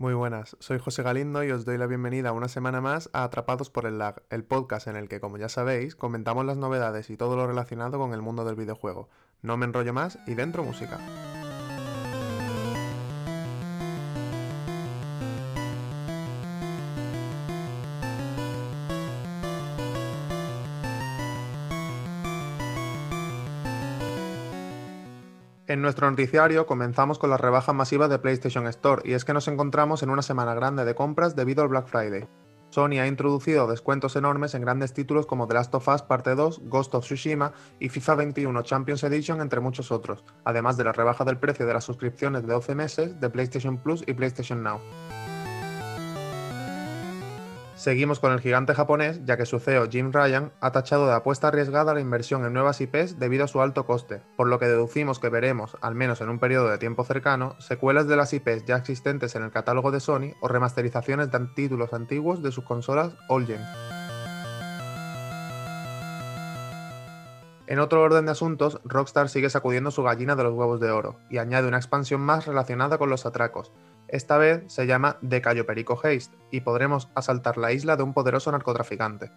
Muy buenas, soy José Galindo y os doy la bienvenida una semana más a Atrapados por el Lag, el podcast en el que, como ya sabéis, comentamos las novedades y todo lo relacionado con el mundo del videojuego. No me enrollo más y dentro música. Nuestro noticiario comenzamos con las rebajas masivas de PlayStation Store y es que nos encontramos en una semana grande de compras debido al Black Friday. Sony ha introducido descuentos enormes en grandes títulos como The Last of Us Parte 2, Ghost of Tsushima y FIFA 21 Champions Edition entre muchos otros, además de la rebaja del precio de las suscripciones de 12 meses de PlayStation Plus y PlayStation Now. Seguimos con el gigante japonés, ya que su CEO Jim Ryan ha tachado de apuesta arriesgada la inversión en nuevas IPs debido a su alto coste, por lo que deducimos que veremos, al menos en un periodo de tiempo cercano, secuelas de las IPs ya existentes en el catálogo de Sony o remasterizaciones de títulos antiguos de sus consolas All Gen. En otro orden de asuntos, Rockstar sigue sacudiendo su gallina de los huevos de oro y añade una expansión más relacionada con los atracos, esta vez se llama De Cayo Perico Haste y podremos asaltar la isla de un poderoso narcotraficante.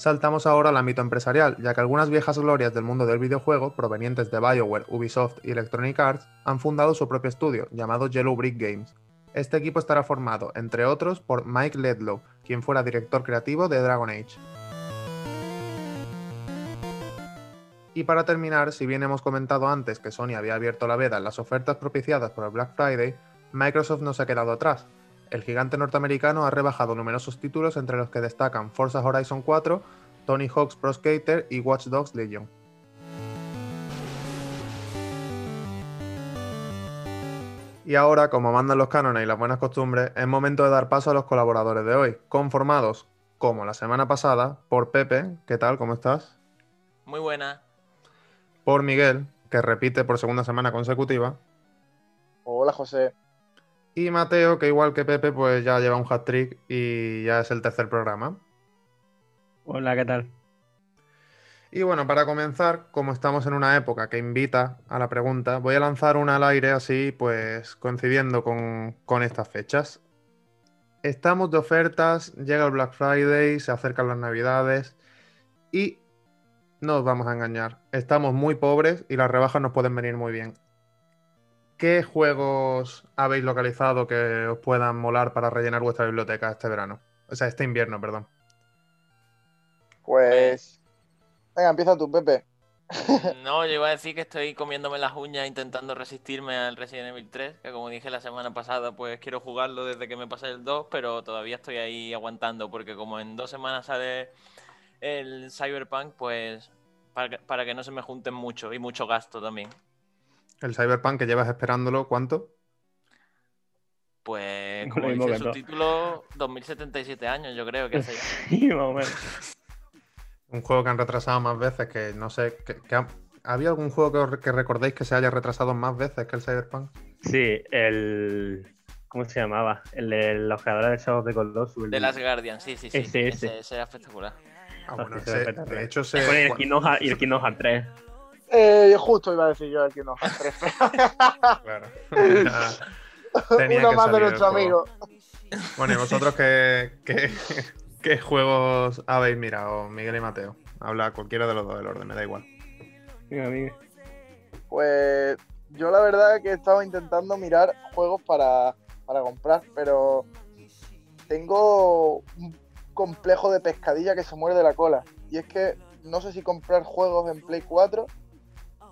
Saltamos ahora al ámbito empresarial, ya que algunas viejas glorias del mundo del videojuego, provenientes de BioWare, Ubisoft y Electronic Arts, han fundado su propio estudio, llamado Yellow Brick Games. Este equipo estará formado, entre otros, por Mike Ledlow, quien fuera director creativo de Dragon Age. Y para terminar, si bien hemos comentado antes que Sony había abierto la veda en las ofertas propiciadas por el Black Friday, Microsoft no se ha quedado atrás. El gigante norteamericano ha rebajado numerosos títulos entre los que destacan Forza Horizon 4, Tony Hawk's Pro Skater y Watch Dogs Legion. Y ahora, como mandan los cánones y las buenas costumbres, es momento de dar paso a los colaboradores de hoy, conformados, como la semana pasada, por Pepe. ¿Qué tal? ¿Cómo estás? Muy buena por Miguel, que repite por segunda semana consecutiva. Hola, José. Y Mateo, que igual que Pepe, pues ya lleva un hat trick y ya es el tercer programa. Hola, ¿qué tal? Y bueno, para comenzar, como estamos en una época que invita a la pregunta, voy a lanzar una al aire así, pues coincidiendo con, con estas fechas. Estamos de ofertas, llega el Black Friday, se acercan las Navidades y no os vamos a engañar. Estamos muy pobres y las rebajas nos pueden venir muy bien. ¿Qué juegos habéis localizado que os puedan molar para rellenar vuestra biblioteca este verano? O sea, este invierno, perdón. Pues. Venga, empieza tú, Pepe. No, yo iba a decir que estoy comiéndome las uñas intentando resistirme al Resident Evil 3, que como dije la semana pasada, pues quiero jugarlo desde que me pasé el 2, pero todavía estoy ahí aguantando, porque como en dos semanas sale el Cyberpunk, pues para que, no se me junten mucho y mucho gasto también. ¿El Cyberpunk que llevas esperándolo cuánto? Pues, como dice su título, 2077 años, yo creo que sí, Un juego que han retrasado más veces, que no sé. Que, ¿Había algún juego que, recordéis que se haya retrasado más veces que el Cyberpunk? Sí, el. ¿Cómo se llamaba? El de los creadores de Shadow of the Colossus. De las Guardian, sí, sí, sí. Ese, ese. ese era espectacular. Ah, bueno, de hecho se... y el Kingdom Hearts 3. Eh, justo iba a decir yo el Hearts 3. claro. Uno más de nuestro amigo. Bueno, ¿y vosotros qué, qué, qué, juegos habéis mirado, Miguel y Mateo? Habla cualquiera de los dos del orden, me da igual. Mira, Miguel. Pues yo la verdad es que he estado intentando mirar juegos para, para comprar, pero tengo un complejo de pescadilla que se muerde la cola. Y es que no sé si comprar juegos en Play 4,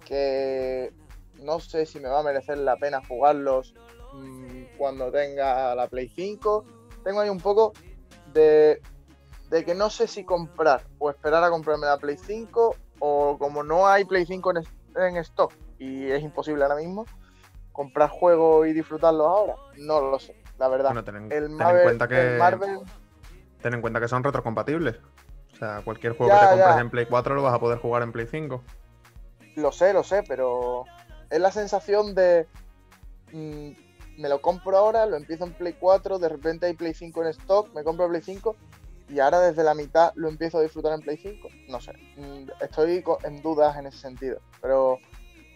que no sé si me va a merecer la pena jugarlos mm, cuando tenga la Play 5. Tengo ahí un poco de, de que no sé si comprar o esperar a comprarme la Play 5 o como no hay Play 5 en, stock y es imposible ahora mismo, comprar juegos y disfrutarlos ahora. No lo sé, la verdad. el, cuenta que... Marvel ten en cuenta que son retrocompatibles. O sea, cualquier juego que te compres en Play 4 lo vas a poder jugar en Play 5. Lo sé, lo sé, pero es la sensación de. Mm, me lo compro ahora, lo empiezo en Play 4, de repente hay Play 5 en stock, me compro Play 5 y ahora desde la mitad lo empiezo a disfrutar en Play 5. No sé, mm, estoy en dudas en ese sentido, pero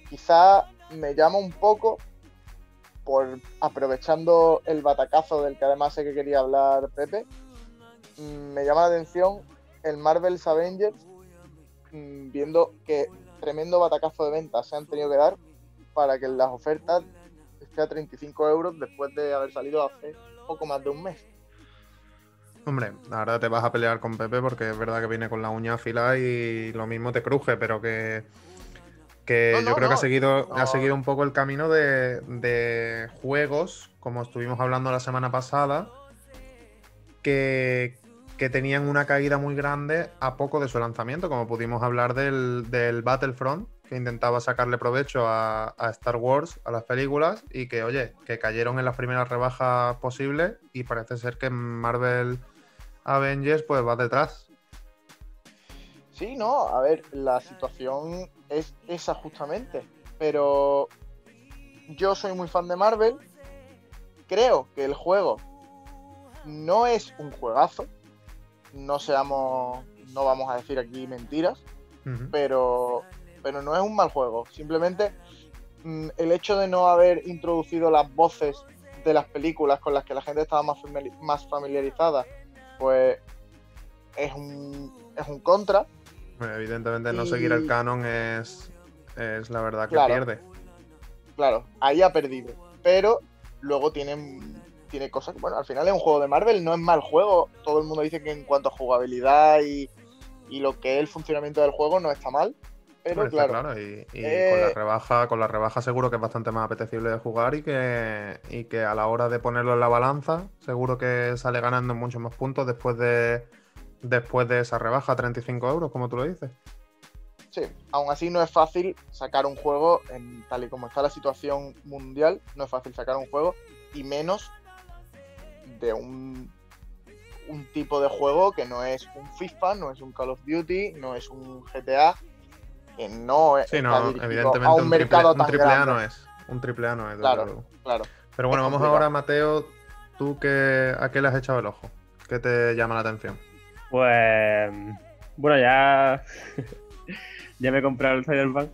quizá me llama un poco por aprovechando el batacazo del que además sé que quería hablar Pepe, me llama la atención el Marvel's Avengers, mm, viendo que tremendo batacazo de ventas se han tenido que dar para que las ofertas esté a 35 euros después de haber salido hace poco más de un mes. Hombre, ahora te vas a pelear con Pepe porque es verdad que viene con la uña afilada y lo mismo te cruje, pero que, que No, no, yo creo que ha seguido, No. ha seguido un poco el camino de, de juegos, como estuvimos hablando la semana pasada, que, que tenían una caída muy grande a poco de su lanzamiento, como pudimos hablar del, Battlefront, que intentaba sacarle provecho a, a Star Wars, a las películas, y que, oye, que cayeron en las primeras rebajas posibles y parece ser que Marvel Avengers pues va detrás. Sí, no, a ver, la situación es esa justamente, pero yo soy muy fan de Marvel, creo que el juego no es un juegazo, no seamos, no vamos a decir aquí mentiras, pero, pero no es un mal juego, simplemente mm, el hecho de no haber introducido las voces de las películas con las que la gente estaba más, más familiarizada, pues es un, es un contra. Bueno, evidentemente no Y- seguir el canon es, es la verdad que Claro. pierde. claro, ahí ha perdido. Pero luego tiene, tiene cosas bueno, al final es un juego de Marvel, no es mal juego. Todo el mundo dice que en cuanto a jugabilidad y, y lo que es el funcionamiento del juego no está mal. Pero está claro, y, y Eh, con la rebaja, con la rebaja seguro que es bastante más apetecible de jugar y que, y que a la hora de ponerlo en la balanza, seguro que sale ganando muchos más puntos después de después de esa rebaja, 35 euros, como tú lo dices. sí, aún así no es fácil sacar un juego, en, tal y como está la situación mundial, no es fácil sacar un juego y menos de un, un tipo de juego que no es un FIFA, no es un Call of Duty, no es un GTA, que no es Sí, no, evidentemente a un, un, triple, mercado un tan triple A grande. no es. Un triple A no es, Claro. Claro. Pero bueno, Es vamos complicado. ahora, Mateo. ¿Tú qué, a qué le has echado el ojo? ¿Qué te llama la atención? Pues. Bueno, ya. ya me he comprado el Cyberpunk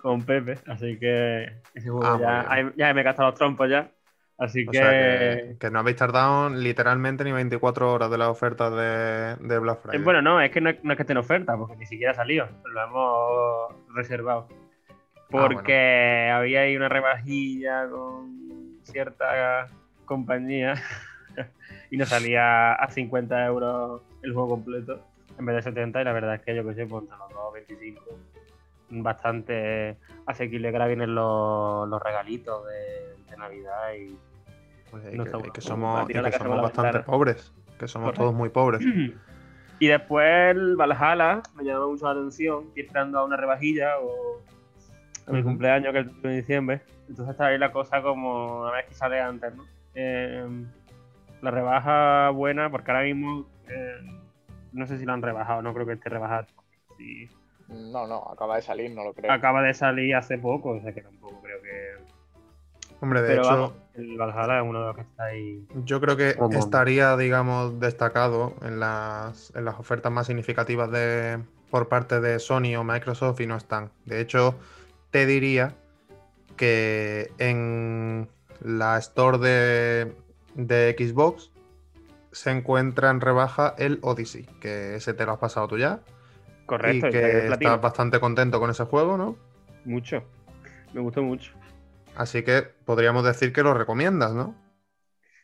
con Pepe, así que ese juego Ah, ya, ya me he gastado los trompos ya. Así O que. sea, que, que no habéis tardado literalmente ni 24 horas de las ofertas de, de Black Eh, Friday. Bueno, no, es que no, es no es que esté en oferta, porque ni siquiera ha salido. Lo hemos reservado. Porque había ahí una rebajilla con cierta compañía y nos salía a 50 euros el juego completo en vez de 70 y la verdad es que yo que sé, pues los dos 25 bastante asequible que ahora vienen los, los regalitos de, de Navidad y Pues, y no que, bueno. que somos, y que la somos la bastante pobres. Que somos Correcto. todos muy pobres. Y después el Valhalla me llamó mucho la atención. Estoy esperando a una rebajilla o a mi cumpleaños, que es el 1 de diciembre. Entonces está ahí la cosa como una vez que sale antes, ¿no? Eh, la rebaja buena, porque ahora mismo eh, no sé si lo han rebajado, no creo que esté rebajado. Sí. No, no, acaba de salir, no lo creo. Acaba de salir hace poco, o sea que tampoco creo que. Hombre, de Pero hecho, vamos, el Valhalla es uno de los que está ahí. yo creo que estaría, digamos, destacado en las, en las ofertas más significativas de, por parte de Sony o Microsoft y no están. De hecho, te diría que en la store de, de Xbox se encuentra en rebaja el Odyssey, que ese te lo has pasado tú ya. Correcto, y que estás bastante contento con ese juego, ¿no? Mucho. Me gustó mucho. Así que podríamos decir que lo recomiendas, ¿no?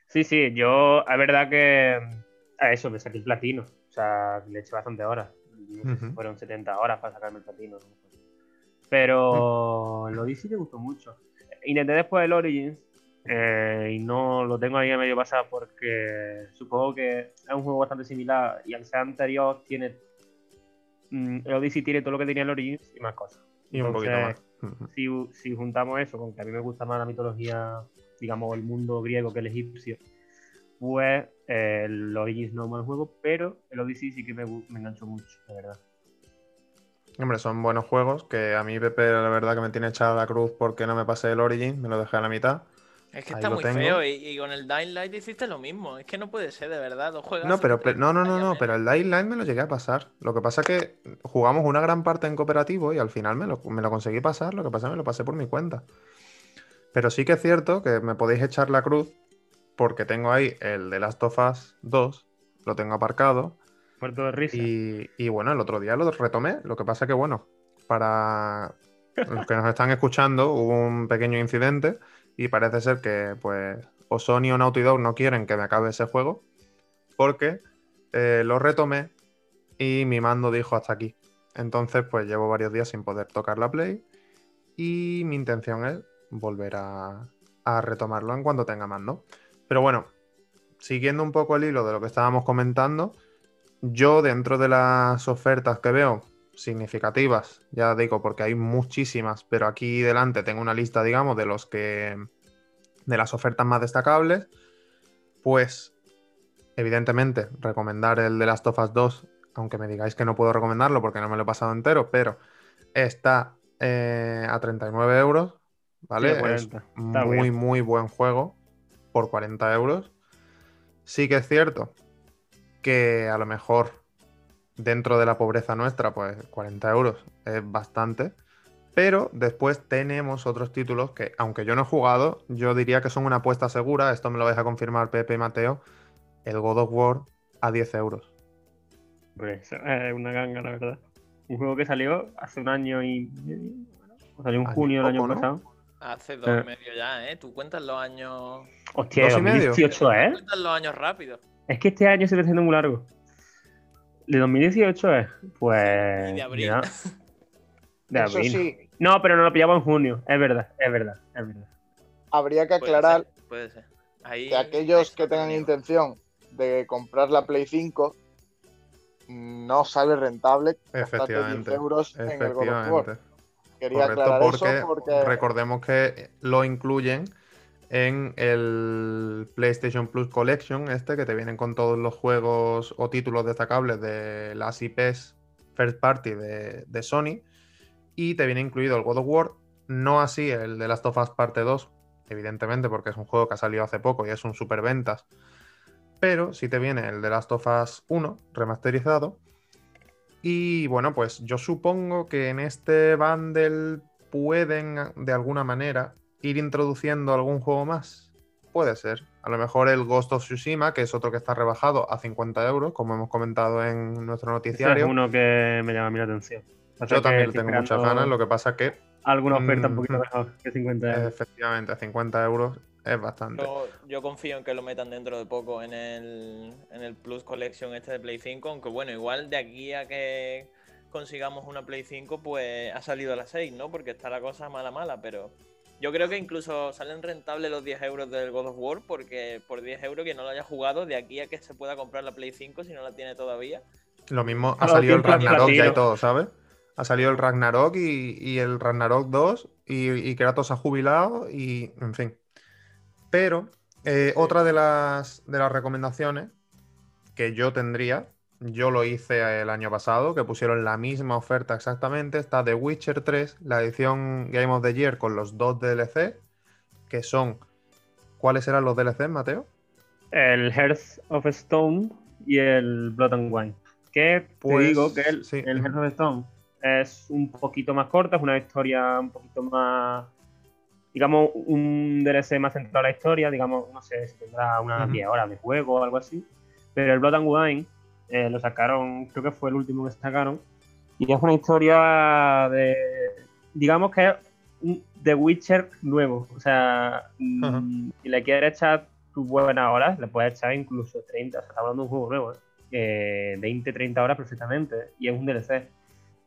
Sí, sí, yo, es verdad que a eso me saqué el platino. O sea, le eché bastante horas. No sé si fueron 70 horas para sacarme el platino. no sé. Pero el Odyssey me gustó mucho. Intenté después el Origins eh, y no lo tengo ahí a medio pasar porque supongo que es un juego bastante similar y al ser anterior tiene. Mm, El Odyssey tiene todo lo que tenía el Origins y más cosas. Y un poquito más. Si, si juntamos eso con que a mí me gusta más la mitología, digamos, el mundo griego que el egipcio, pues eh, el Origins no es mal juego, pero el Odyssey sí que me, me enganchó mucho, de verdad. Hombre, son buenos juegos que a mí Pepe la verdad que me tiene echada la cruz porque no me pasé el Origin, me lo dejé a la mitad. Es que Ahí está muy tengo. feo y, y con el Dying Light hiciste lo mismo. Es que no puede ser, de verdad. Dos juegos. No, pero pe- no, no, no, no, pero el Dying Light me lo llegué a pasar. Lo que pasa es que jugamos una gran parte en cooperativo y al final me lo, me lo conseguí pasar, lo que pasa es que me lo pasé por mi cuenta. Pero sí que es cierto que me podéis echar la cruz porque tengo ahí el de Last of Us 2, lo tengo aparcado. Muerto de risa. Y, y bueno, el otro día lo retomé. Lo que pasa que, bueno, para los que nos están escuchando, hubo un pequeño incidente y parece ser que, pues, o Sony o Naughty Dog no quieren que me acabe ese juego porque eh, lo retomé y mi mando dijo hasta aquí. Entonces, pues llevo varios días sin poder tocar la Play y mi intención es volver a, a retomarlo en cuanto tenga mando. Pero bueno, siguiendo un poco el hilo de lo que estábamos comentando, yo dentro de las ofertas que veo significativas, ya digo, porque hay muchísimas, pero aquí delante tengo una lista, digamos, de los que de las ofertas más destacables, pues evidentemente recomendar el de Last of Us 2, aunque me digáis que no puedo recomendarlo porque no me lo he pasado entero, pero está eh, a 39 euros, ¿vale? Sí, es 40. Está muy, bien. muy buen juego por 40 euros. Sí que es cierto que a lo mejor dentro de la pobreza nuestra, pues 40 euros es bastante. Pero después tenemos otros títulos que, aunque yo no he jugado, yo diría que son una apuesta segura. Esto me lo vais a confirmar Pepe y Mateo. El God of War a 10 euros. Pues es una ganga, la verdad. Un juego que salió hace un año y medio. bueno, Salió en junio del año pasado. Hace dos Eh. y medio ya, ¿eh? Tú cuentas los años. Hostia, Dos y medio. 2018, ¿eh? Cuentas los años rápido. Es que este año se está haciendo muy largo. ¿De 2018 es? Pues. Y de abril. de Eso abril. sí, No, pero no lo pillamos en junio. Es verdad, es verdad, es verdad. habría que Puede aclarar ser, Puede ser. Ahí que aquellos que tengan intención de comprar la Play 5 no sale rentable gastarte 10 Efectivamente. euros en el God of War. Efectivamente. Quería Correcto, aclarar porque, eso porque recordemos que lo incluyen en el PlayStation Plus Collection, este que te vienen con todos los juegos o títulos destacables de las IPs First Party de, de Sony. Y te viene incluido el God of War, no así el de Last of Us Parte 2, evidentemente, porque es un juego que ha salido hace poco y es un super ventas. Pero sí te viene el de Last of Us 1 remasterizado. Y bueno, pues yo supongo que en este bundle pueden de alguna manera ir introduciendo algún juego más. Puede ser. A lo mejor el Ghost of Tsushima, que es otro que está rebajado a 50 euros, como hemos comentado en nuestro Ese es noticiario. uno que me llama a mí la atención. Yo también tengo muchas ganas, lo que pasa que Alguna oferta un Mm, poquito mejor que 50 euros. efectivamente 50 euros es bastante. Yo, yo confío en que lo metan dentro de poco en el, en el Plus Collection este de Play 5, aunque bueno, igual de aquí a que consigamos una Play 5, pues ha salido a las 6, ¿no? Porque está la cosa mala mala, pero yo creo que incluso salen rentables los 10 euros del God of War, porque por 10 euros que no lo haya jugado, de aquí a que se pueda comprar la Play 5 si no la tiene todavía. Lo mismo ha salido el Ragnarok ya y todo, ¿sabes? Ha salido el Ragnarok y, y el Ragnarok 2 y, y Kratos ha jubilado y, en fin. Pero eh, otra de las, de las recomendaciones que yo tendría, yo lo hice el año pasado, que pusieron la misma oferta exactamente, está The Witcher 3, la edición Game of the Year con los dos DLC, que son... ¿Cuáles eran los DLC, Mateo? El Hearth of Stone y el Blood and Wine. Que te Pues, digo que el, sí. el Hearth of Stone es un poquito más corta, es una historia un poquito más. Digamos, un DLC más centrado en la historia, digamos, no sé si tendrá unas Ujú. 10 horas de juego o algo así. Pero el Blood and Wine eh, lo sacaron, creo que fue el último que sacaron. Y es una historia de. Digamos que es un The Witcher nuevo. O sea, mm, si le quieres echar tus buenas horas, le puedes echar incluso 30. O sea, está hablando de un juego nuevo, ¿eh? Eh, 20, 30 horas perfectamente. Y es un DLC.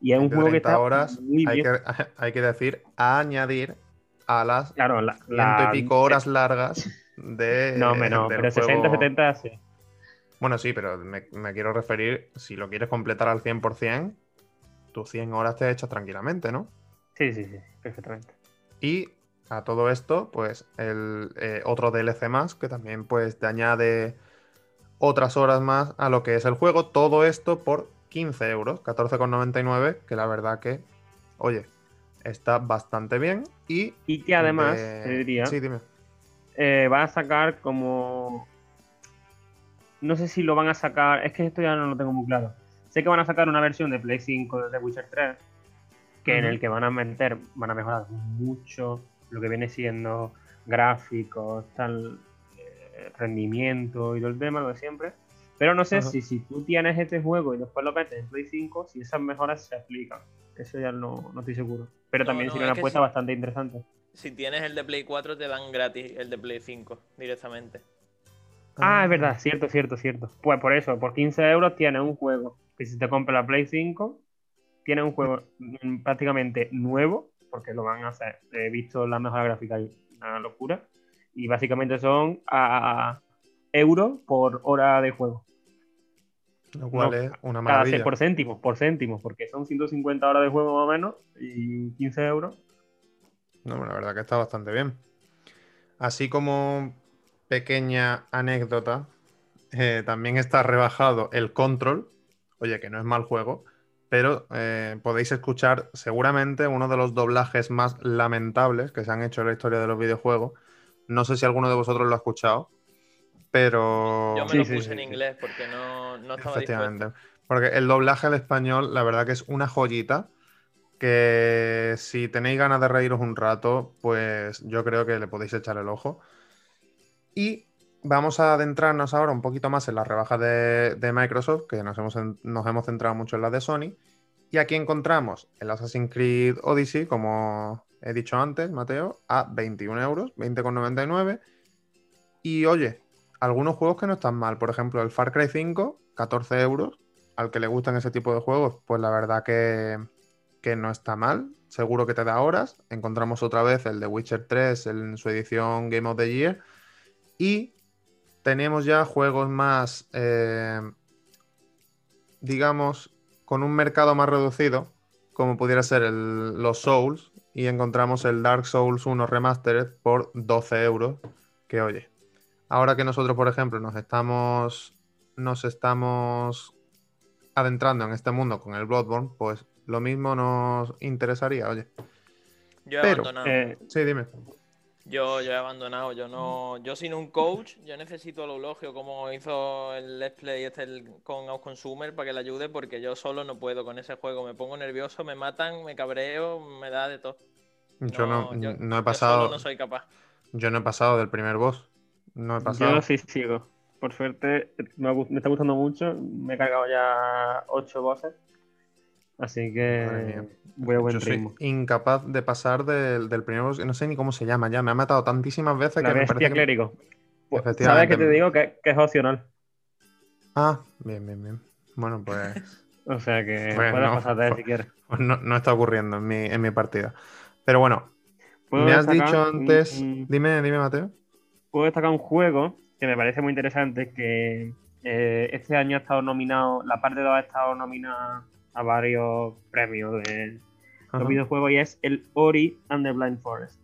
Y es un juego que 30 está horas, muy hay bien. que, hay que decir, añadir a las Claro, la, ciento la- y pico horas largas de. No, menos, pero 60, juego. 70 sí. Bueno, sí, pero me, me quiero referir, si lo quieres completar al 100%, tus 100 horas te echas tranquilamente, ¿no? Sí, sí, sí, perfectamente. Y a todo esto, pues el eh, otro DLC más que también pues te añade otras horas más a lo que es el juego. Todo esto por 15 euros, 14,99, que la verdad que, oye, está bastante bien. Y, Y que además, de- te diría, Sí, dime. eh, va a sacar como. No sé si lo van a sacar. Es que esto ya no lo tengo muy claro. Sé que van a sacar una versión de Play 5 de The Witcher 3. Que en el que van a meter, van a mejorar mucho lo que viene siendo gráficos, tal, eh, rendimiento y todo el tema, lo de siempre. Pero no sé si, si tú tienes este juego y después lo metes en Play 5, si esas mejoras se aplican. Eso ya no, no estoy seguro. Pero también sería una apuesta bastante interesante. Si tienes el de Play 4, te dan gratis el de Play 5 directamente. Ah, es verdad, cierto, cierto, cierto. Pues por eso, por 15 euros tienes un juego que si te compras la Play 5, tienes un juego prácticamente nuevo, porque lo van a hacer. He visto la mejora gráfica y una locura. Y básicamente son a euros por hora de juego. Lo cual es una maravilla. por céntimos, por céntimos, porque son 150 horas de juego más o menos y 15 euros. No, la verdad que está bastante bien. Así como pequeña anécdota, eh, también está rebajado el Control. Oye, que no es mal juego, pero eh, podéis escuchar seguramente uno de los doblajes más lamentables que se han hecho en la historia de los videojuegos. No sé si alguno de vosotros lo ha escuchado, pero... Yo me lo puse en inglés porque no, no estaba Efectivamente. Porque el doblaje al español, la verdad que es una joyita que si tenéis ganas de reíros un rato, pues yo creo que le podéis echar el ojo. Y vamos a adentrarnos ahora un poquito más en las rebajas de, Microsoft, que nos hemos, nos hemos centrado mucho en las de Sony. Y aquí encontramos el Assassin's Creed Odyssey, como he dicho antes, Mateo, a 21 euros, 20,99. Y oye, algunos juegos que no están mal. Por ejemplo, el Far Cry 5, 14 euros. Al que le gustan ese tipo de juegos, pues la verdad que, no está mal. Seguro que te da horas. Encontramos otra vez el de Witcher 3 en su edición Game of the Year. Y tenemos ya juegos más, eh, digamos, con un mercado más reducido, como pudiera ser los Souls. Y encontramos el Dark Souls 1 Remastered por 12 euros. Que oye, ahora que nosotros, por ejemplo, nos estamos, nos estamos adentrando en este mundo con el Bloodborne, pues lo mismo nos interesaría, oye. Yo he abandonado. Eh, sí, dime. Yo, yo he abandonado, yo no, yo sin un coach, yo necesito el eulogio como hizo el Let's Play este con Consumer para que le ayude, porque yo solo no puedo con ese juego, me pongo nervioso, me matan, me cabreo, me da de todo. Yo no, no, he pasado. Yo no soy capaz. Yo no he pasado del primer boss. No he pasado. Yo sí sigo. Por suerte, me, está gustando mucho. Me he cargado ya ocho bosses. Así que voy a buen Yo soy incapaz de pasar del, primer boss. No sé ni cómo se llama ya. Me ha matado tantísimas veces La que bestia me parece clérigo. Pues, ¿Sabes que te digo? Que, es opcional. Ah, bien, bien, bien. Bueno, pues. o sea que pues puedes pasarte si quieres. Pues no, no, está ocurriendo en mi, en mi partida. Pero bueno, me has dicho antes. Dime, dime, Mateo puedo destacar un juego que me parece muy interesante, que eh, este año ha estado nominado, la parte 2 ha estado nominada a varios premios de los videojuegos y es el Ori and the Blind Forest.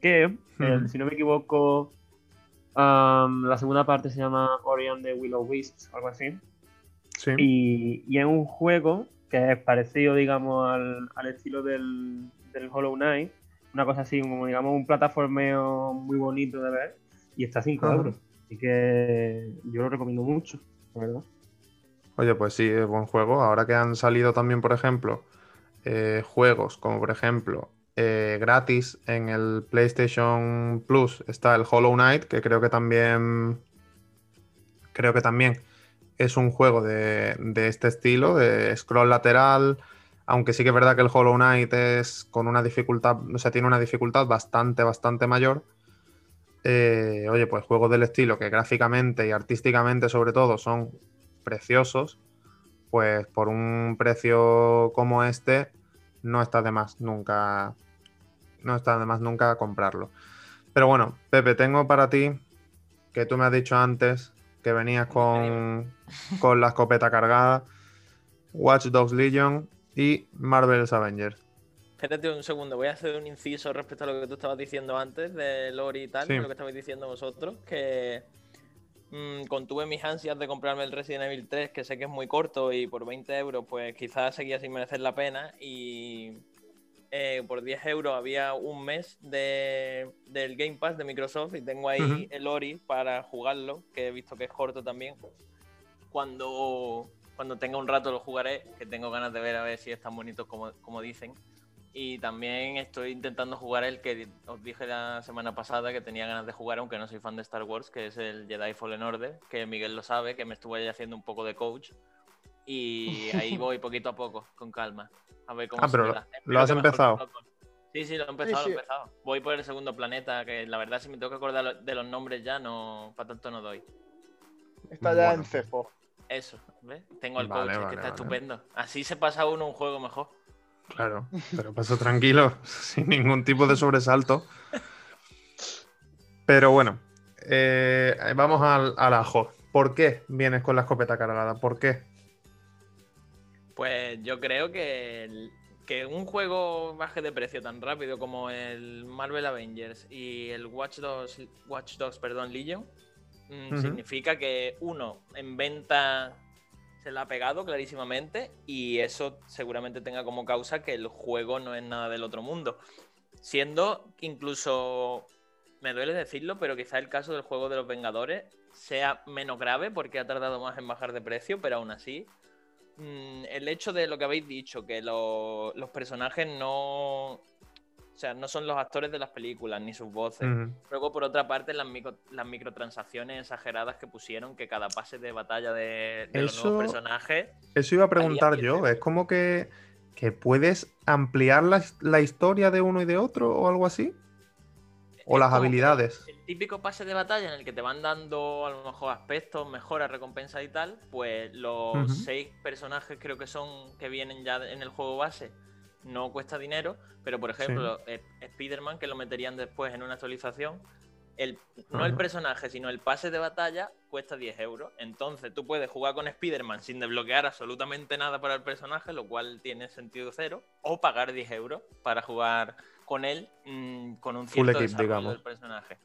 Que, eh, si no me equivoco, la segunda parte se llama Ori and the Willow Wisps, algo así. Sí. Y, es un juego que es parecido, digamos, al, estilo del, del, Hollow Knight. Una cosa así, como digamos, un plataformeo muy bonito de ver y está a 5 euros. Así que yo lo recomiendo mucho, la verdad. Oye, pues sí, es buen juego. Ahora que han salido también, por ejemplo, eh, juegos como por ejemplo eh, gratis en el PlayStation Plus está el Hollow Knight, que creo que también creo que también es un juego de, de, este estilo, de scroll lateral, aunque sí que es verdad que el Hollow Knight es con una dificultad, o sea, tiene una dificultad bastante, bastante mayor. Eh, oye, pues juegos del estilo que gráficamente y artísticamente sobre todo son preciosos, pues por un precio como este no está de más nunca, no está de más nunca comprarlo. Pero bueno, Pepe, tengo para ti que tú me has dicho antes que venías con, con la escopeta cargada, Watch Dogs Legion y Marvel's Avengers. Espérate un segundo, voy a hacer un inciso respecto a lo que tú estabas diciendo antes de Lori y tal, lo que estabais diciendo vosotros, que mmm, contuve mis ansias de comprarme el Resident Evil 3, que sé que es muy corto y por 20 euros pues quizás seguía sin merecer la pena y eh, por 10 euros había un mes de, del Game Pass de Microsoft y tengo ahí el Ori para jugarlo, que he visto que es corto también. Cuando, cuando tenga un rato lo jugaré, que tengo ganas de ver a ver si es tan bonito como, como dicen. Y también estoy intentando jugar el que os dije la semana pasada que tenía ganas de jugar, aunque no soy fan de Star Wars, que es el Jedi Fallen Order, que Miguel lo sabe, que me estuvo ahí haciendo un poco de coach. Y ahí voy poquito a poco, con calma. A ver cómo ah, pero lo, has empezado. Sí, sí, lo he empezado, lo he empezado. Voy por el segundo planeta, que la verdad si me tengo que acordar de los nombres ya, no, para tanto no doy. Está ya en cefo. Eso, ¿ves? Tengo el coach, que está estupendo. Así se pasa uno un juego mejor. Claro, pero paso tranquilo, sin ningún tipo de sobresalto. Pero bueno, eh, vamos al, al, ajo. ¿Por qué vienes con la escopeta cargada? ¿Por qué? Pues yo creo que, que un juego baje de precio tan rápido como el Marvel Avengers y el Watch Dogs, Watch Dogs perdón, Legion mm, significa que uno en venta se la ha pegado clarísimamente y eso seguramente tenga como causa que el juego no es nada del otro mundo. Siendo incluso, me duele decirlo, pero quizá el caso del juego de los Vengadores sea menos grave porque ha tardado más en bajar de precio, pero aún así, mm, el hecho de lo que habéis dicho, que los personajes no, sea, no son los actores de las películas ni sus voces. Luego, por otra parte, las, las microtransacciones exageradas que pusieron, que cada pase de batalla de, los nuevos personajes. Eso iba a preguntar yo. Es como que, que puedes ampliar la, historia de uno y de otro o algo así. O las habilidades. El típico pase de batalla en el que te van dando a lo mejor aspectos, mejoras, recompensas y tal, pues los seis personajes creo que son que vienen ya en el juego base no cuesta dinero, pero por ejemplo, eh, Spider-Man, que lo meterían después en una actualización, el, no el personaje, sino el pase de batalla cuesta 10 euros. Entonces tú puedes jugar con Spider-Man sin desbloquear absolutamente nada para el personaje, lo cual tiene sentido cero, o pagar 10 euros para jugar con él mm, con un cierto desarrollo del personaje.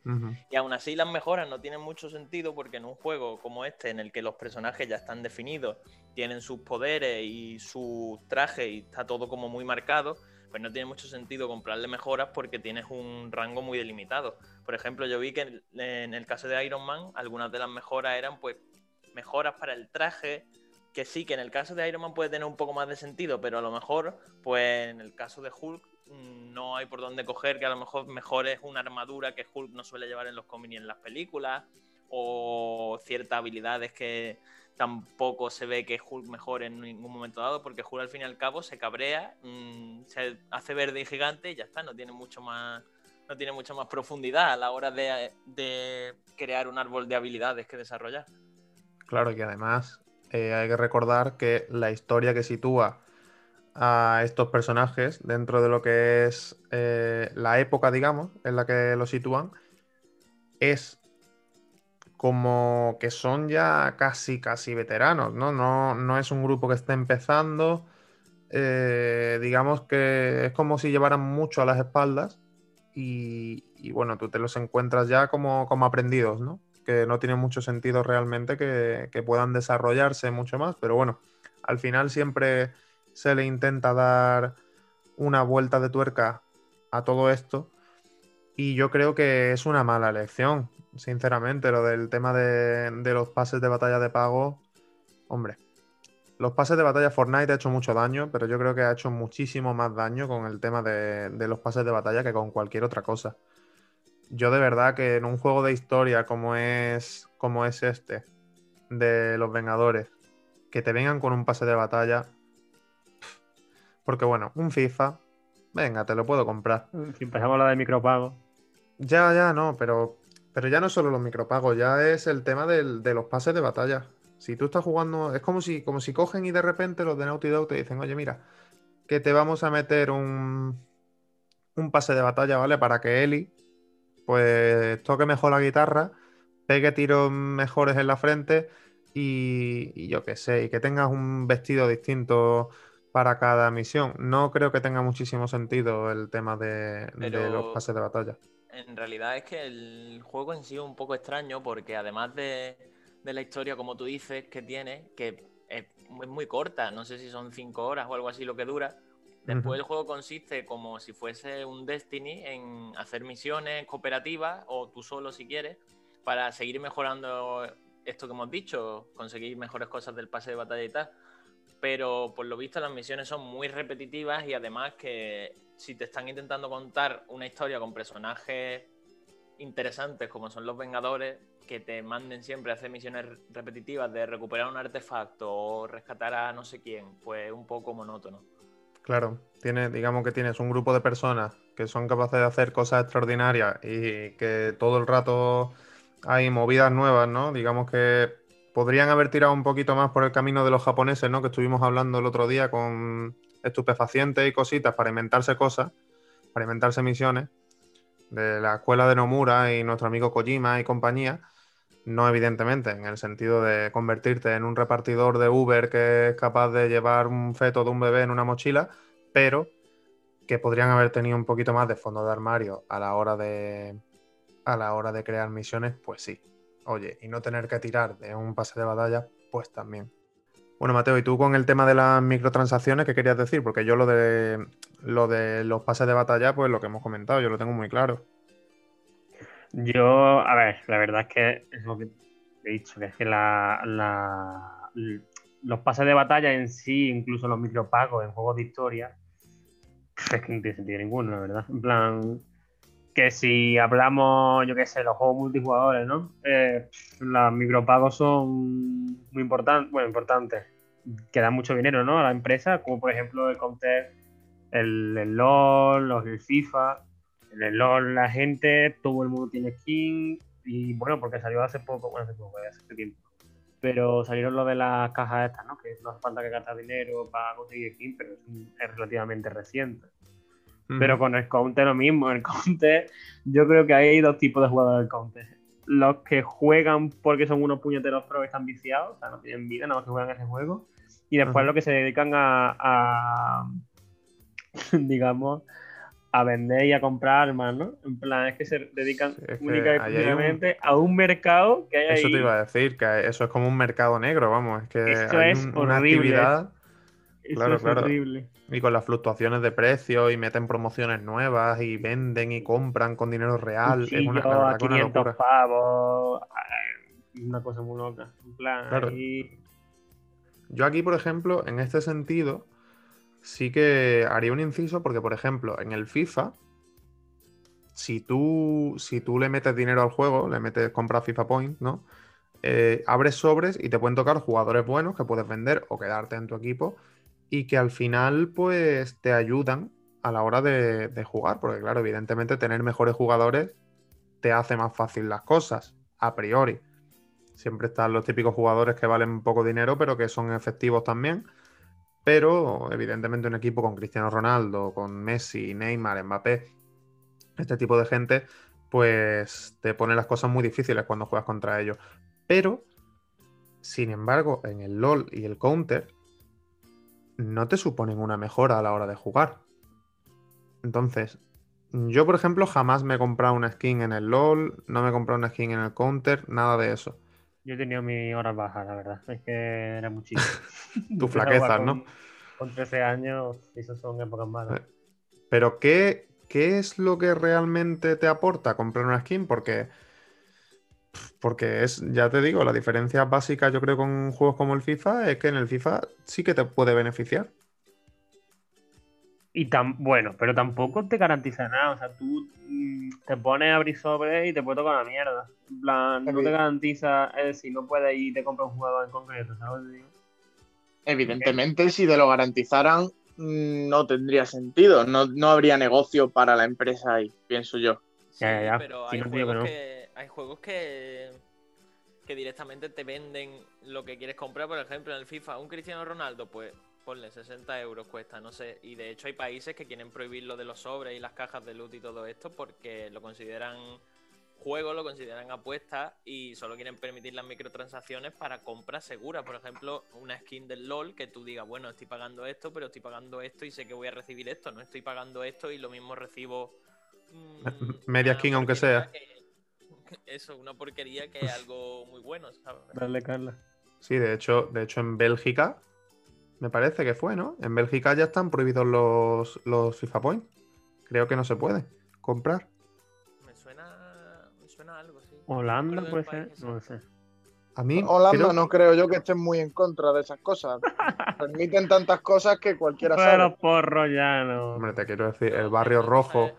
Y aún así las mejoras no tienen mucho sentido porque en un juego como este, en el que los personajes ya están definidos, tienen sus poderes y su traje y está todo como muy marcado, pues no tiene mucho sentido comprarle mejoras porque tienes un rango muy delimitado. Por ejemplo, yo vi que en el caso de Iron Man, algunas de las mejoras eran pues mejoras para el traje, que sí, que en el caso de Iron Man puede tener un poco más de sentido, pero a lo mejor, pues en el caso de Hulk no hay por dónde coger, que a lo mejor mejor es una armadura que Hulk no suele llevar en los cómics ni en las películas, o ciertas habilidades que tampoco se ve que Hulk mejore en ningún momento dado, porque Hulk al fin y al cabo se cabrea, mm, se hace verde y gigante y ya está, no tiene mucho más no tiene mucha más profundidad a la hora de, de crear un árbol de habilidades que desarrollar. Claro, y además eh, hay que recordar que la historia que sitúa a estos personajes dentro de lo que es eh, la época, digamos, en la que lo sitúan, es como que son ya casi, casi veteranos, ¿no? No, no es un grupo que esté empezando. Eh, digamos que es como si llevaran mucho a las espaldas y, bueno, tú te los encuentras ya como, como aprendidos, ¿no? Que no tiene mucho sentido realmente que, que puedan desarrollarse mucho más, pero bueno, al final siempre se le intenta dar una vuelta de tuerca a todo esto. Y yo creo que es una mala elección, sinceramente, lo del tema de, los pases de batalla de pago. Hombre, los pases de batalla Fortnite ha hecho mucho daño, pero yo creo que ha hecho muchísimo más daño con el tema de, de los pases de batalla que con cualquier otra cosa. Yo de verdad que en un juego de historia como es, como es este, de los Vengadores, que te vengan con un pase de batalla, porque bueno, un FIFA, venga, te lo puedo comprar. Si empezamos la de micropagos. Ya, ya, no, pero, pero ya no solo los micropagos, ya es el tema de los pases de batalla. Si tú estás jugando, es como si, como si cogen y de repente los de Naughty Dog te dicen, oye, mira, que te vamos a meter un, un pase de batalla, ¿vale? Para que Eli, pues, toque mejor la guitarra, pegue tiros mejores en la frente y, y yo qué sé, y que tengas un vestido distinto para cada misión. No creo que tenga muchísimo sentido el tema de, los pases de batalla. En realidad es que el juego en sí es un poco extraño porque además de, la historia, como tú dices, que tiene, que es muy corta, no sé si son cinco horas o algo así lo que dura. Después el juego consiste como si fuese un Destiny en hacer misiones cooperativas o tú solo si quieres para seguir mejorando esto que hemos dicho, conseguir mejores cosas del pase de batalla y tal pero por lo visto las misiones son muy repetitivas y además que si te están intentando contar una historia con personajes interesantes como son los Vengadores, que te manden siempre a hacer misiones repetitivas de recuperar un artefacto o rescatar a no sé quién, pues un poco monótono. Claro, tiene, digamos que tienes un grupo de personas que son capaces de hacer cosas extraordinarias y que todo el rato hay movidas nuevas, ¿no? Digamos que podrían haber tirado un poquito más por el camino de los japoneses, ¿no? Que estuvimos hablando el otro día con estupefacientes y cositas para inventarse cosas, para inventarse misiones, de la escuela de Nomura y nuestro amigo Kojima y compañía. No evidentemente, en el sentido de convertirte en un repartidor de Uber que es capaz de llevar un feto de un bebé en una mochila, pero que podrían haber tenido un poquito más de fondo de armario a la hora de a la hora de crear misiones, pues sí. Oye, y no tener que tirar de un pase de batalla, pues también. Bueno, Mateo, ¿y tú con el tema de las microtransacciones qué querías decir? Porque yo lo de lo de los pases de batalla, pues lo que hemos comentado, yo lo tengo muy claro. Yo, a ver, la verdad es que es lo que he dicho, que es que la, los pases de batalla en sí, incluso los micropagos en juegos de historia, es que no tiene sentido ninguno, la verdad. En plan, que si hablamos, yo qué sé, los juegos multijugadores, ¿no? Eh, los micropagos son muy importantes, bueno, importantes, que dan mucho dinero, ¿no? A la empresa, como por ejemplo el Counter, el, el LOL, los del FIFA. En el LOL la gente, todo el mundo tiene skin, y bueno, porque salió hace poco, bueno, hace poco, hace tiempo. Pero salieron lo de las cajas estas, ¿no? Que no hace falta que gastar dinero para conseguir skin, pero es relativamente reciente. Pero con el counter lo mismo. El counter, yo creo que hay dos tipos de jugadores del counter. Los que juegan porque son unos puñeteros pro y están viciados, o sea, no tienen vida, nada más que juegan ese juego. Y después los que se dedican a, digamos, a vender y a comprar armas, ¿no? En plan, es que se dedican únicamente y a un mercado que hay Eso te iba a decir, que eso es como un mercado negro, vamos. Es que Esto es una actividad claro, claro. Y con las fluctuaciones de precios y meten promociones nuevas y venden y compran con dinero real. es una, a 500 pavos. Una cosa muy loca. En plan, Yo aquí, por ejemplo, en este sentido, sí que haría un inciso porque, por ejemplo, en el FIFA, si tú, si tú le metes dinero al juego, le metes, compra FIFA Point, ¿no? Eh, abres sobres y te pueden tocar jugadores buenos que puedes vender o quedarte en tu equipo y que al final pues te ayudan a la hora de, jugar, porque claro, evidentemente tener mejores jugadores te hace más fácil las cosas, a priori. Siempre están los típicos jugadores que valen poco dinero, pero que son efectivos también. Pero evidentemente un equipo con Cristiano Ronaldo, con Messi, Neymar, Mbappé, este tipo de gente, pues te pone las cosas muy difíciles cuando juegas contra ellos. Pero, sin embargo, en el LOL y el Counter, no te suponen una mejora a la hora de jugar. Entonces, yo por ejemplo jamás me he comprado una skin en el LOL, no me he comprado una skin en el Counter, nada de eso. Yo he tenido mi hora baja, la verdad. Es que era muchísimo. tu flaqueza, ¿no? Con 13 años, esas son épocas malas. Eh, pero ¿qué, ¿qué es lo que realmente te aporta comprar una skin? Porque porque es, ya te digo, la diferencia básica yo creo con juegos como el FIFA es que en el FIFA sí que te puede beneficiar. Y tan bueno, pero tampoco te garantiza nada. O sea, tú mm, te pones a abrir sobre y te puede tocar la mierda. En plan, no te garantiza, es decir, no puedes ir y te compras un jugador en concreto, ¿sabes? Evidentemente, si te lo garantizaran, mm, no tendría sentido. No, no habría negocio para la empresa ahí, pienso yo. ya, ya, Pero hay juegos que hay juegos que, que directamente te venden lo que quieres comprar. Por ejemplo, en el FIFA, un Cristiano Ronaldo, pues ponle 60 euros cuesta, no sé. Y de hecho hay países que quieren prohibir lo de los sobres y las cajas de loot y todo esto porque lo consideran juego, lo consideran apuesta y solo quieren permitir las microtransacciones para compras seguras. Por ejemplo, una skin del LOL que tú digas, bueno, estoy pagando esto, pero estoy pagando esto y sé que voy a recibir esto. No estoy pagando esto y lo mismo recibo... Mm, media skin aunque sea. eso, una porquería que es algo muy bueno, ¿sabes? Dale, Carla. Sí, de hecho, de hecho en Bélgica, me parece que fue, ¿no? En Bélgica ya están prohibidos los, los FIFA Points. Creo que no se puede comprar. Me suena, me suena algo, sí. Holanda puede ser, no lo sé. A mí. Holanda creo- no creo yo que estén muy en contra de esas cosas. Permiten tantas cosas que cualquiera Pero sabe. los porros ya no. Hombre, te quiero decir, el barrio rojo.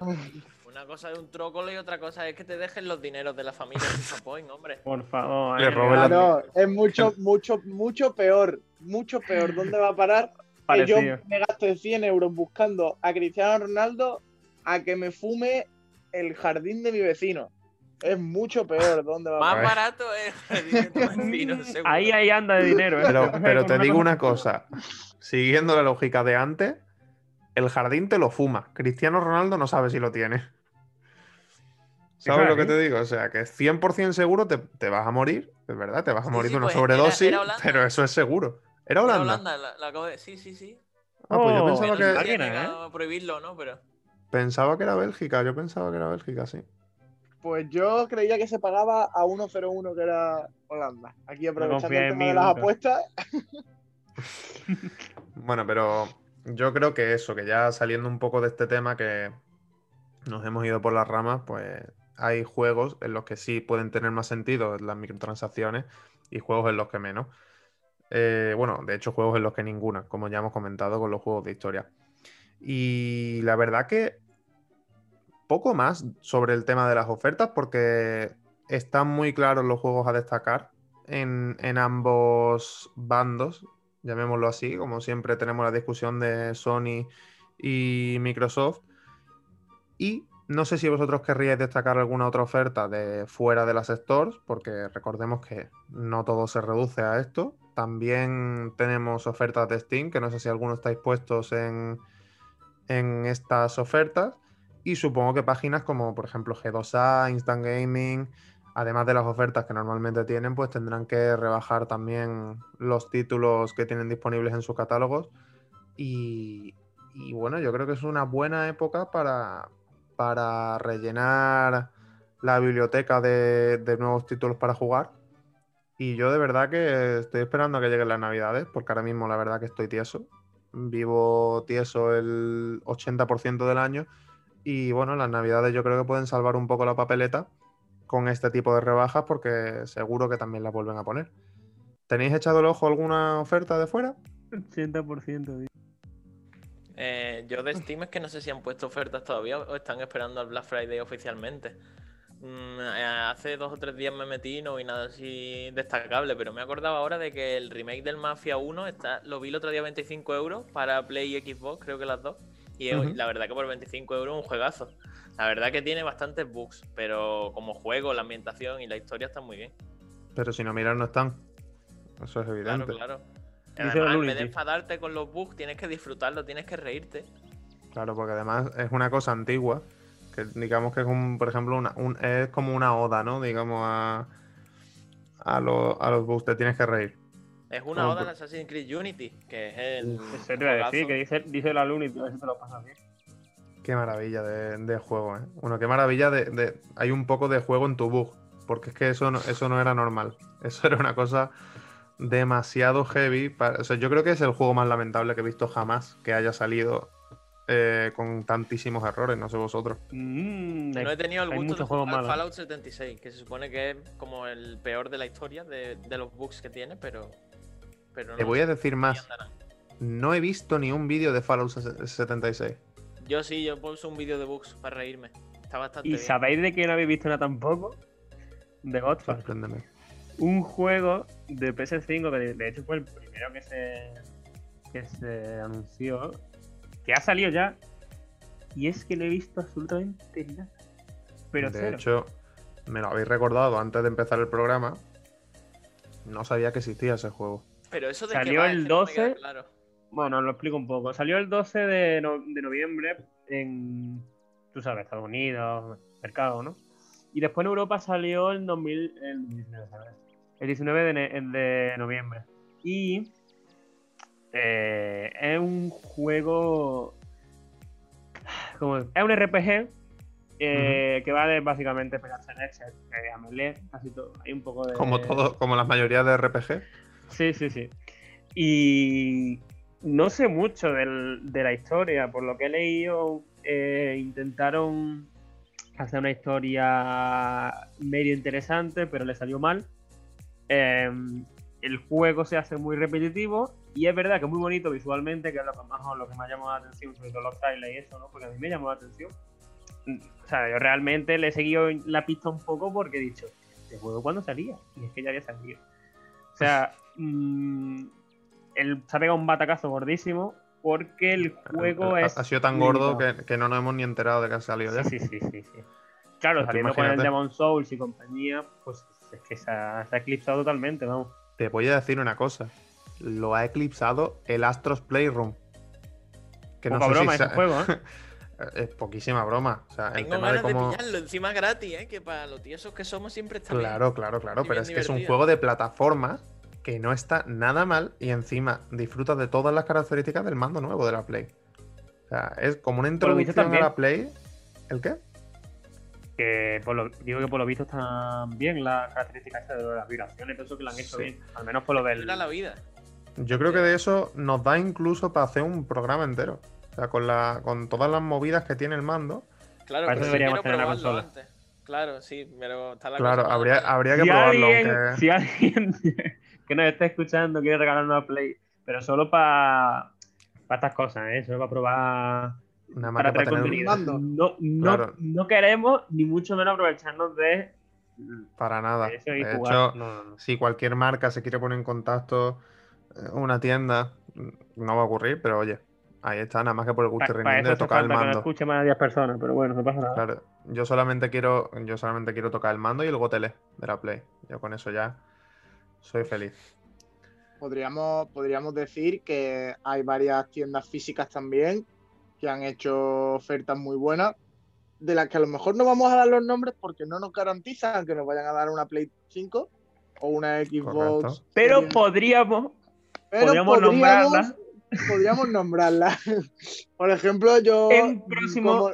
Una cosa es un trócolo y otra cosa es que te dejen los dineros de la familia Point, hombre. Por favor. Le eh, Ah, no, es mucho, mucho, mucho peor. Mucho peor. ¿Dónde va a parar? Que yo me gaste 100 euros buscando a Cristiano Ronaldo a que me fume el jardín de mi vecino. Es mucho peor. ¿Dónde va a Más parar? barato es el dinero de tu vecino. Ahí ahí anda de dinero, ¿eh? Pero, te digo una cosa. Siguiendo la lógica de antes, el jardín te lo fuma. Cristiano Ronaldo no sabe si lo tiene. ¿Sabes Claro, lo que ¿eh? te digo? O sea, que 100% seguro te, te vas a morir. Es verdad, te vas a Sí, morir sí, de una pues, sobredosis, era Holanda. pero eso es seguro. ¿Era Era Holanda? Holanda, la, la acabo de... Sí, sí, sí. Ah, pues yo Oh, pensaba No que, máquina, ¿eh? prohibirlo, ¿no? Pero... pensaba que era Bélgica. Yo pensaba que era Bélgica, sí. Pues yo creía que se pagaba a 1.01 que era Holanda. Aquí aprovechando confía el tema mí de las nunca. apuestas. Bueno, pero yo creo que eso, que ya saliendo un poco de este tema que nos hemos ido por las ramas, pues hay juegos en los que sí pueden tener más sentido las microtransacciones y juegos en los que menos. Eh, bueno, de hecho, juegos en los que ninguna, como ya hemos comentado con los juegos de historia. Y la verdad que poco más sobre el tema de las ofertas, porque están muy claros los juegos a destacar en, en ambos bandos, llamémoslo así, como siempre tenemos la discusión de Sony y Microsoft. Y no sé si vosotros querríais destacar alguna otra oferta de fuera de las stores, porque recordemos que no todo se reduce a esto. También tenemos ofertas de Steam, que no sé si alguno estáis puestos en, en estas ofertas. Y supongo que páginas como, por ejemplo, G2A, Instant Gaming, además de las ofertas que normalmente tienen, pues tendrán que rebajar también los títulos que tienen disponibles en sus catálogos. Y, y bueno, yo creo que es una buena época para, para rellenar la biblioteca de, nuevos títulos para jugar. Y yo de verdad que estoy esperando a que lleguen las navidades, porque ahora mismo la verdad que estoy tieso. Vivo tieso el 80% del año. Y bueno, las navidades yo creo que pueden salvar un poco la papeleta con este tipo de rebajas, porque seguro que también las vuelven a poner. ¿Tenéis echado el ojo alguna oferta de fuera? 80%. tío. Eh, yo de Steam es que no sé si han puesto ofertas todavía o están esperando al Black Friday oficialmente. Mm, eh, hace dos o tres días me metí y no vi nada así destacable, pero me he acordado ahora de que el remake del Mafia 1 está, lo vi el otro día a 25 euros para Play y Xbox, creo que las dos. Y la verdad que por 25 euros un juegazo. La verdad que tiene bastantes bugs, pero como juego, la ambientación y la historia están muy bien. Pero si no miran, no están. Eso es evidente. Claro, claro. Además, en vez Unity. de enfadarte con los bugs, tienes que disfrutarlo, tienes que reírte. Claro, porque además es una cosa antigua, que digamos que es un, por ejemplo, una, un- es como una oda, ¿no? Digamos a, a, lo- a los bugs, te tienes que reír. Es una Como oda al Assassin's Creed Unity, que es el. Eso te iba a decir, que dice, dice la Luni, a ver si te lo pasas bien. Qué maravilla de, de juego, ¿eh? Bueno, qué maravilla de, de- Hay un poco de juego en tu bug, porque es que eso no, eso no era normal. Eso era una cosa demasiado heavy. para- o sea, yo creo que es el juego más lamentable que he visto jamás que haya salido eh, con tantísimos errores, no sé vosotros. Mm, No he tenido el gusto de jugar malos. Fallout 76, que se supone que es como el peor de la historia de, de los bugs que tiene, pero. pero no Te voy a decir más. No he visto ni un vídeo de Fallout 76. Yo sí, yo puse un vídeo de bugs para reírme. Está bastante ¿Y bien. sabéis de qué no habéis visto nada tampoco? De Godfall. Sorpréndeme. Un juego de PS5 que de, hecho fue el primero que se, que se anunció, que ha salido ya, y es que no he visto absolutamente nada. Pero de cero. hecho, me lo habéis recordado antes de empezar el programa. No sabía que existía ese juego. Pero eso de Salió que va, el es que no me queda 12. claro. Bueno, lo explico un poco. Salió el 12 de, no- de noviembre en, tú sabes, Estados Unidos, mercado, ¿no? Y después en Europa salió el 2000, el 2019, ¿sabes? El 19 de, noviembre. Y eh, es un juego... Como, es un RPG eh, que va de básicamente pegarse leches, eh, a melee, casi todo. Hay un poco de... Como todo, como la mayoría de RPG. Sí, sí, sí. Y no sé mucho del- de la historia, por lo que he leído, eh, intentaron hacer una historia medio interesante, pero le salió mal. Em, el juego se hace muy repetitivo y es verdad que es muy bonito visualmente, que es lo que más lo que me ha llamado la atención, sobre todo los trailers y eso, ¿no? Porque a mí me llamó la atención. O sea, yo realmente le he seguido la pista un poco porque he dicho, ¿este juego cuándo salía? Y es que ya había salido. O sea, mmm, el, se ha pegado un batacazo gordísimo porque el juego es. Ha sido tan gordo que, que, no nos hemos ni enterado de que ha salido ya. Sí, sí, sí, sí. Claro, saliendo con el Demon Souls y compañía, pues es que se ha, se ha, eclipsado totalmente, vamos. Te voy a decir una cosa. Lo ha eclipsado el Astros Playroom. Que Poca no broma si ese juego, ¿eh? es poquísima broma. O sea, Tengo ganas de, cómo... de, pillarlo encima gratis, ¿eh? que para los tiesos que somos siempre está Claro, bien. claro, claro. Pero es divertido. que es un juego de plataforma que no está nada mal y encima disfruta de todas las características del mando nuevo de la Play. O sea, es como una introducción a la Play. ¿El qué? Que por lo, digo que por lo visto están bien las características de las vibraciones, todo eso que lo han hecho sí. bien. Al menos por lo del. La vida. Yo creo que de eso nos da incluso para hacer un programa entero. O sea, con, la, con todas las movidas que tiene el mando. Claro, pero deberíamos tener una consola. Antes. Claro, sí, pero está la Claro, cosa habría, habría que si probarlo. Alguien, aunque... Si alguien que nos esté escuchando quiere regalar una Play, pero solo para pa estas cosas, ¿eh? Solo para probar. Nada para para traer tener... contenido. No, no, Claro. no queremos ni mucho menos aprovecharnos de Para nada. eso y De jugar. hecho, No, no, no. si cualquier marca se quiere poner en contacto, eh, una tienda, no va a ocurrir, pero oye, ahí está, nada más que por el gusto Pa- de tocar el que mando. escuche más de 10 personas, pero bueno, no pasa nada. Claro, yo solamente quiero, yo solamente quiero tocar el mando y el gotele de la Play. Yo con eso ya soy feliz. Podríamos, podríamos decir que hay varias tiendas físicas también que han hecho ofertas muy buenas, de las que a lo mejor no vamos a dar los nombres porque no nos garantizan que nos vayan a dar una Play 5 o una Xbox. Correcto. Pero podríamos, Pero podríamos nombrarla. podríamos nombrarla. Por ejemplo, yo En próximo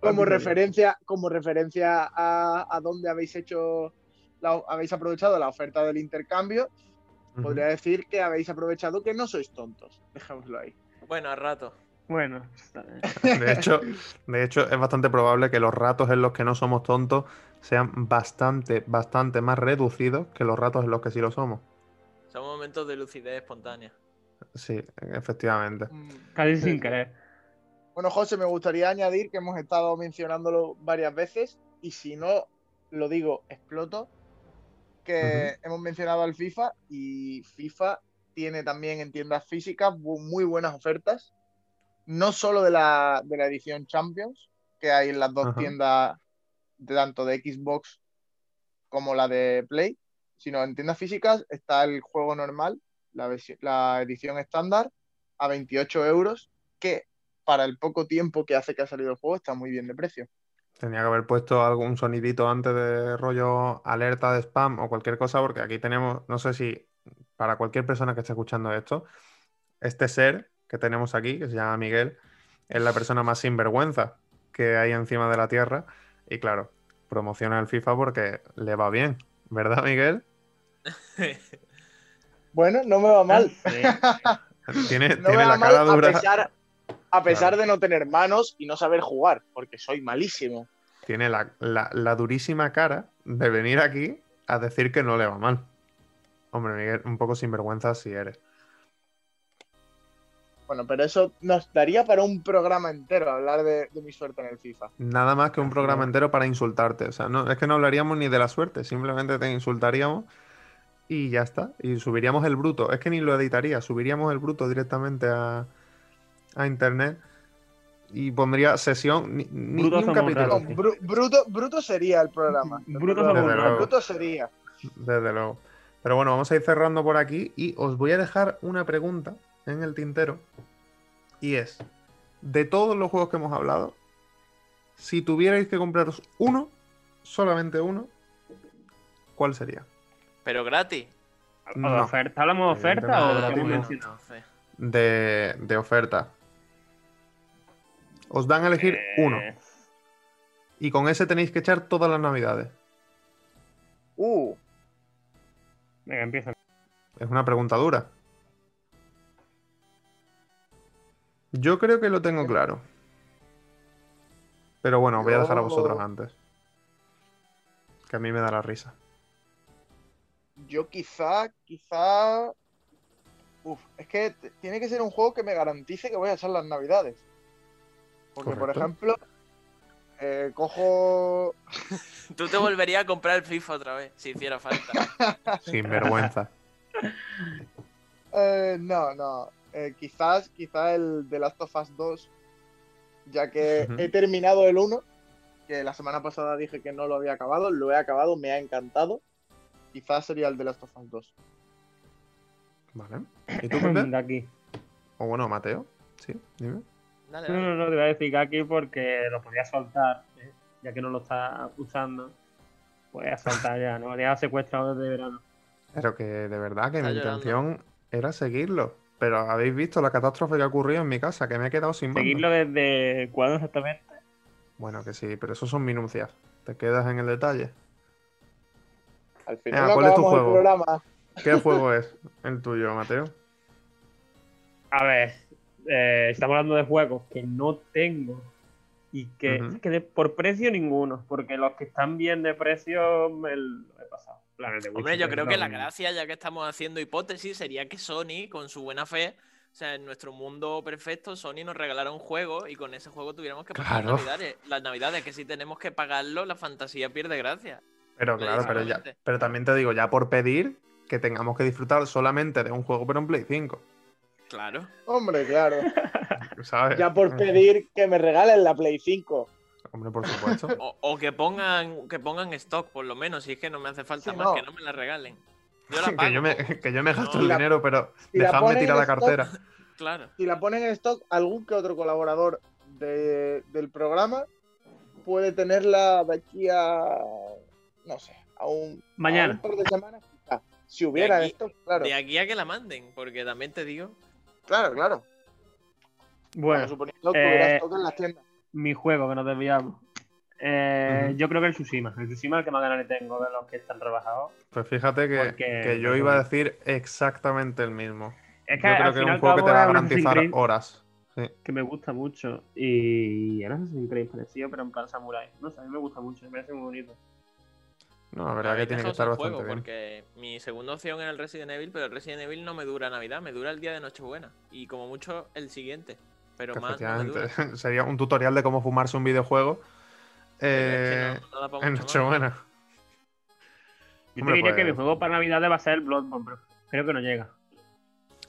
como, referencia, como referencia a, a dónde habéis hecho la- habéis aprovechado la oferta del intercambio, podría decir que habéis aprovechado que no sois tontos. Dejémoslo ahí. Bueno, a rato. Bueno, está bien. De hecho, de hecho, es bastante probable que los ratos en los que no somos tontos sean bastante, bastante más reducidos que los ratos en los que sí lo somos. Son momentos de lucidez espontánea. Sí, efectivamente. Mm, casi sin querer. Bueno, José, me gustaría añadir que hemos estado mencionándolo varias veces y si no lo digo, exploto, que hemos mencionado al FIFA y FIFA tiene también en tiendas físicas muy buenas ofertas, no solo de la, de la edición Champions, que hay en las dos Ajá. tiendas, de, tanto de Xbox como la de Play, sino en tiendas físicas está el juego normal, la, la edición estándar, a 28 euros, que para el poco tiempo que hace que ha salido el juego está muy bien de precio. Tenía que haber puesto algún sonidito antes de rollo alerta de spam o cualquier cosa, porque aquí tenemos, no sé si para cualquier persona que esté escuchando esto, este ser que tenemos aquí, que se llama Miguel, es la persona más sinvergüenza que hay encima de la tierra. Y claro, promociona el FIFA porque le va bien, ¿verdad, Miguel? Bueno, no me va mal. Tiene, No me tiene va la mal cara a dura, pesar, a pesar Claro. de no tener manos y no saber jugar, porque soy malísimo. tiene la, la- la durísima cara de venir aquí a decir que no le va mal. Hombre, Miguel, un poco sinvergüenza si eres. Bueno, pero eso nos daría para un programa entero hablar de, de mi suerte en el FIFA. Nada más que un programa entero para insultarte. O sea, no, es que no hablaríamos ni de la suerte, simplemente te insultaríamos y ya está. Y subiríamos el bruto. Es que ni lo editaría, subiríamos el bruto directamente a, a internet y pondría sesión, ni, un capítulo. Sí. Bru- bruto, bruto sería el programa. Bruto. Bruto sería. Desde luego. Pero bueno, vamos a ir cerrando por aquí y os voy a dejar una pregunta en el tintero. Y es, de todos los juegos que hemos hablado, si tuvierais que compraros uno, solamente uno, ¿cuál sería? Pero gratis. ¿O No. de oferta? ¿Hablamos de oferta o de hemos no. De, de oferta. Os dan a elegir Eh, uno. Y con ese tenéis que echar todas las navidades. Uh, Venga, empieza. Es una pregunta dura. Yo creo que lo tengo claro. Pero bueno, os voy a dejar a vosotros antes. Que a mí me da la risa. yo quizá, quizá. Uf, es que tiene que ser un juego que me garantice que voy a echar las navidades. Porque, por ejemplo, eh, cojo. Tú te volverías a comprar el FIFA otra vez, si hiciera falta. Sin vergüenza. eh, no, no. Eh, quizás, quizás el The Last of Us 2, ya que he terminado el 1, que la semana pasada dije que no lo había acabado, lo he acabado, me ha encantado. Quizás sería el The Last of Us 2. Vale. ¿Y tú, Pepe? De aquí. O bueno, Mateo. Sí, dime. Dale, No, dale. no, no, te voy a decir Gaki porque lo podía soltar, ¿eh? ya que no lo está usando. Voy a soltar ya, ¿no? Ya secuestrado desde verano. Pero que de verdad que Está mi llorando. intención era seguirlo. Pero habéis visto la catástrofe que ha ocurrido en mi casa, que me he quedado sin mando. Seguirlo desde cuándo exactamente. Bueno, que sí, pero eso son minucias. Te quedas en el detalle. Al final Venga, no ¿cuál es tu juego? ¿Qué juego es el tuyo, Mateo? A ver, eh, estamos hablando de juegos que no tengo y que, que de- por precio ninguno, porque los que están bien de precio me lo he pasado. Hombre, yo creo que la gracia, ya que estamos haciendo hipótesis, sería que Sony, con su buena fe, o sea, en nuestro mundo perfecto, Sony nos regalara un juego y con ese juego tuviéramos que pasar Claro. navidades. Las navidades, que si tenemos que pagarlo, la fantasía pierde gracia. Pero claro, pero ya. Pero también te digo, ya por pedir que tengamos que disfrutar solamente de un juego, pero en Play 5. Claro. Hombre, claro. ¿Sabes? Ya por pedir que me regalen la Play 5. Hombre, por supuesto. O, o que pongan que pongan stock, por lo menos, si es que no me hace falta Sí, más, no. que no me la regalen. Yo la pago. que, yo me, que yo me gasto No, el la- dinero, pero si dejadme tirar la stock- cartera. Claro. Si la ponen en stock, algún que otro colaborador de- del programa puede tenerla de aquí a. No sé, a un. Mañana. a un par de semanas. quizá. Si hubiera aquí- esto, claro. De aquí a que la manden, porque también te digo. Claro, claro. Bueno, Bueno, suponiendo que hubiera eh, stock en las tiendas. Mi juego que nos desviamos. Eh. Yo creo que el Tsushima. El Tsushima es el que más ganas le tengo de los que están rebajados. Pues fíjate que, Porque- que yo iba a decir exactamente el mismo. Es Yo que al creo que es un juego que te va a es garantizar Creed horas. Sí. que me gusta mucho. Y era Assassin's Creed parecido, pero en plan samurai. No sé, a mí me gusta mucho, me parece muy bonito. No, la verdad que tiene que estar bastante juego, bien. Porque mi segunda opción era el Resident Evil, pero el Resident Evil no me dura Navidad, me dura el día de Nochebuena. Y como mucho el siguiente. Pero más no sería un tutorial de cómo fumarse un videojuego es eh, que no- no da pa' en. Nochebuena. Yo te diría que mi pues- juego para Navidad va a ser el Bloodborne, pero creo que no llega.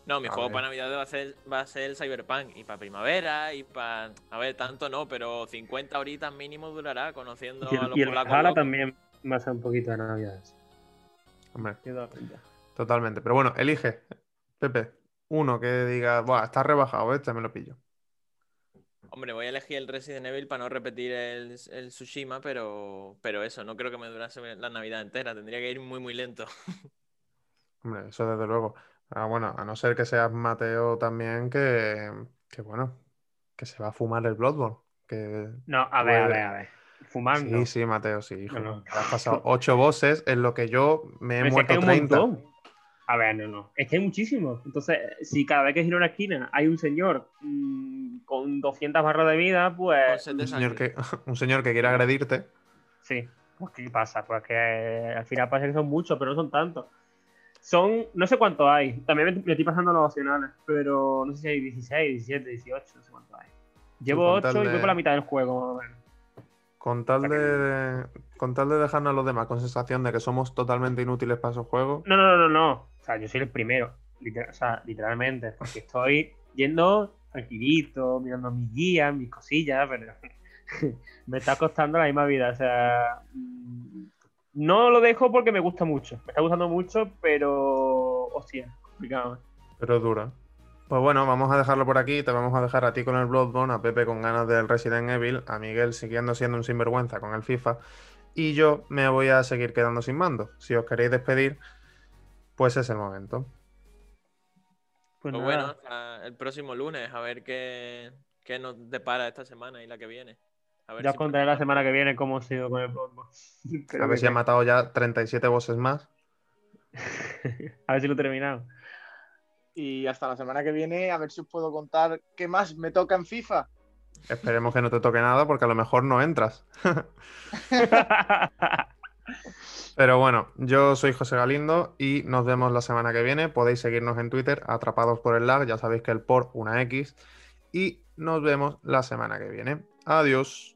No, mi A juego ver. para Navidad va a ser, va a ser el Cyberpunk. Y para primavera, y para. A ver, tanto no, pero 50 horitas mínimo durará conociendo Y a el, los y el locos. también va a ser un poquito de Navidad. Hombre, totalmente. Pero bueno, elige, Pepe, uno que diga, Buah, está rebajado, este me lo pillo. Hombre, voy a elegir el Resident Evil para no repetir el, el Tsushima, pero, pero eso, no creo que me durase la Navidad entera. Tendría que ir muy, muy lento. Hombre, eso desde luego. Ah, bueno, a no ser que seas Mateo también, que, que bueno, que se va a fumar el Bloodborne. Que... No, a ver, a ver, a ver. Fumando. Sí, sí, Mateo, sí, hijo. No, has pasado ocho bosses en lo que yo me he Pero si es que muerto hay un 30. montón. A ver, no, no. Es que hay muchísimos. Entonces, si cada vez que giro una esquina hay un señor mm, con 200 barras de vida, pues. Un señor que, un señor que quiere agredirte. Sí. Pues, ¿qué pasa? Pues que eh, al final parece que son muchos, pero no son tantos. Son. No sé cuántos hay. También me, me estoy pasando los opcionales, pero no sé si hay 16, 17, 18, no sé cuántos hay. Llevo con tal 8 y voy por la mitad del juego. más o menos. Con tal, de, con tal de dejarnos a los demás con sensación de que somos totalmente inútiles para esos juegos. No, no, no, no, no. O sea, yo soy el primero. literal- o sea, literalmente. Porque estoy yendo tranquilito, mirando mis guías, mis cosillas, pero me está costando la misma vida. O sea, mm, no lo dejo porque me gusta mucho. Me está gustando mucho, pero. Hostia, complicado. ¿eh? Pero dura. Pues bueno, vamos a dejarlo por aquí. Te vamos a dejar a ti con el Bloodborne, a Pepe con ganas del Resident Evil, a Miguel siguiendo siendo un sinvergüenza con el FIFA. Y yo me voy a seguir quedando sin mando. Si os queréis despedir, pues es el momento. Pues, Pues bueno, hasta el próximo lunes, a ver qué, qué nos depara esta semana y la que viene. A ver ya os si contaré la semana que viene cómo ha sido con el Bloodborne. A ver si ha matado ya 37 bosses más. a ver si lo he terminado. Y hasta la semana que viene, a ver si os puedo contar qué más me toca en FIFA. Esperemos que no te toque nada porque a lo mejor no entras. Pero bueno, yo soy José Galindo y nos vemos la semana que viene. Podéis seguirnos en Twitter, atrapados por el lag, ya sabéis que el por una X. Y nos vemos la semana que viene. Adiós.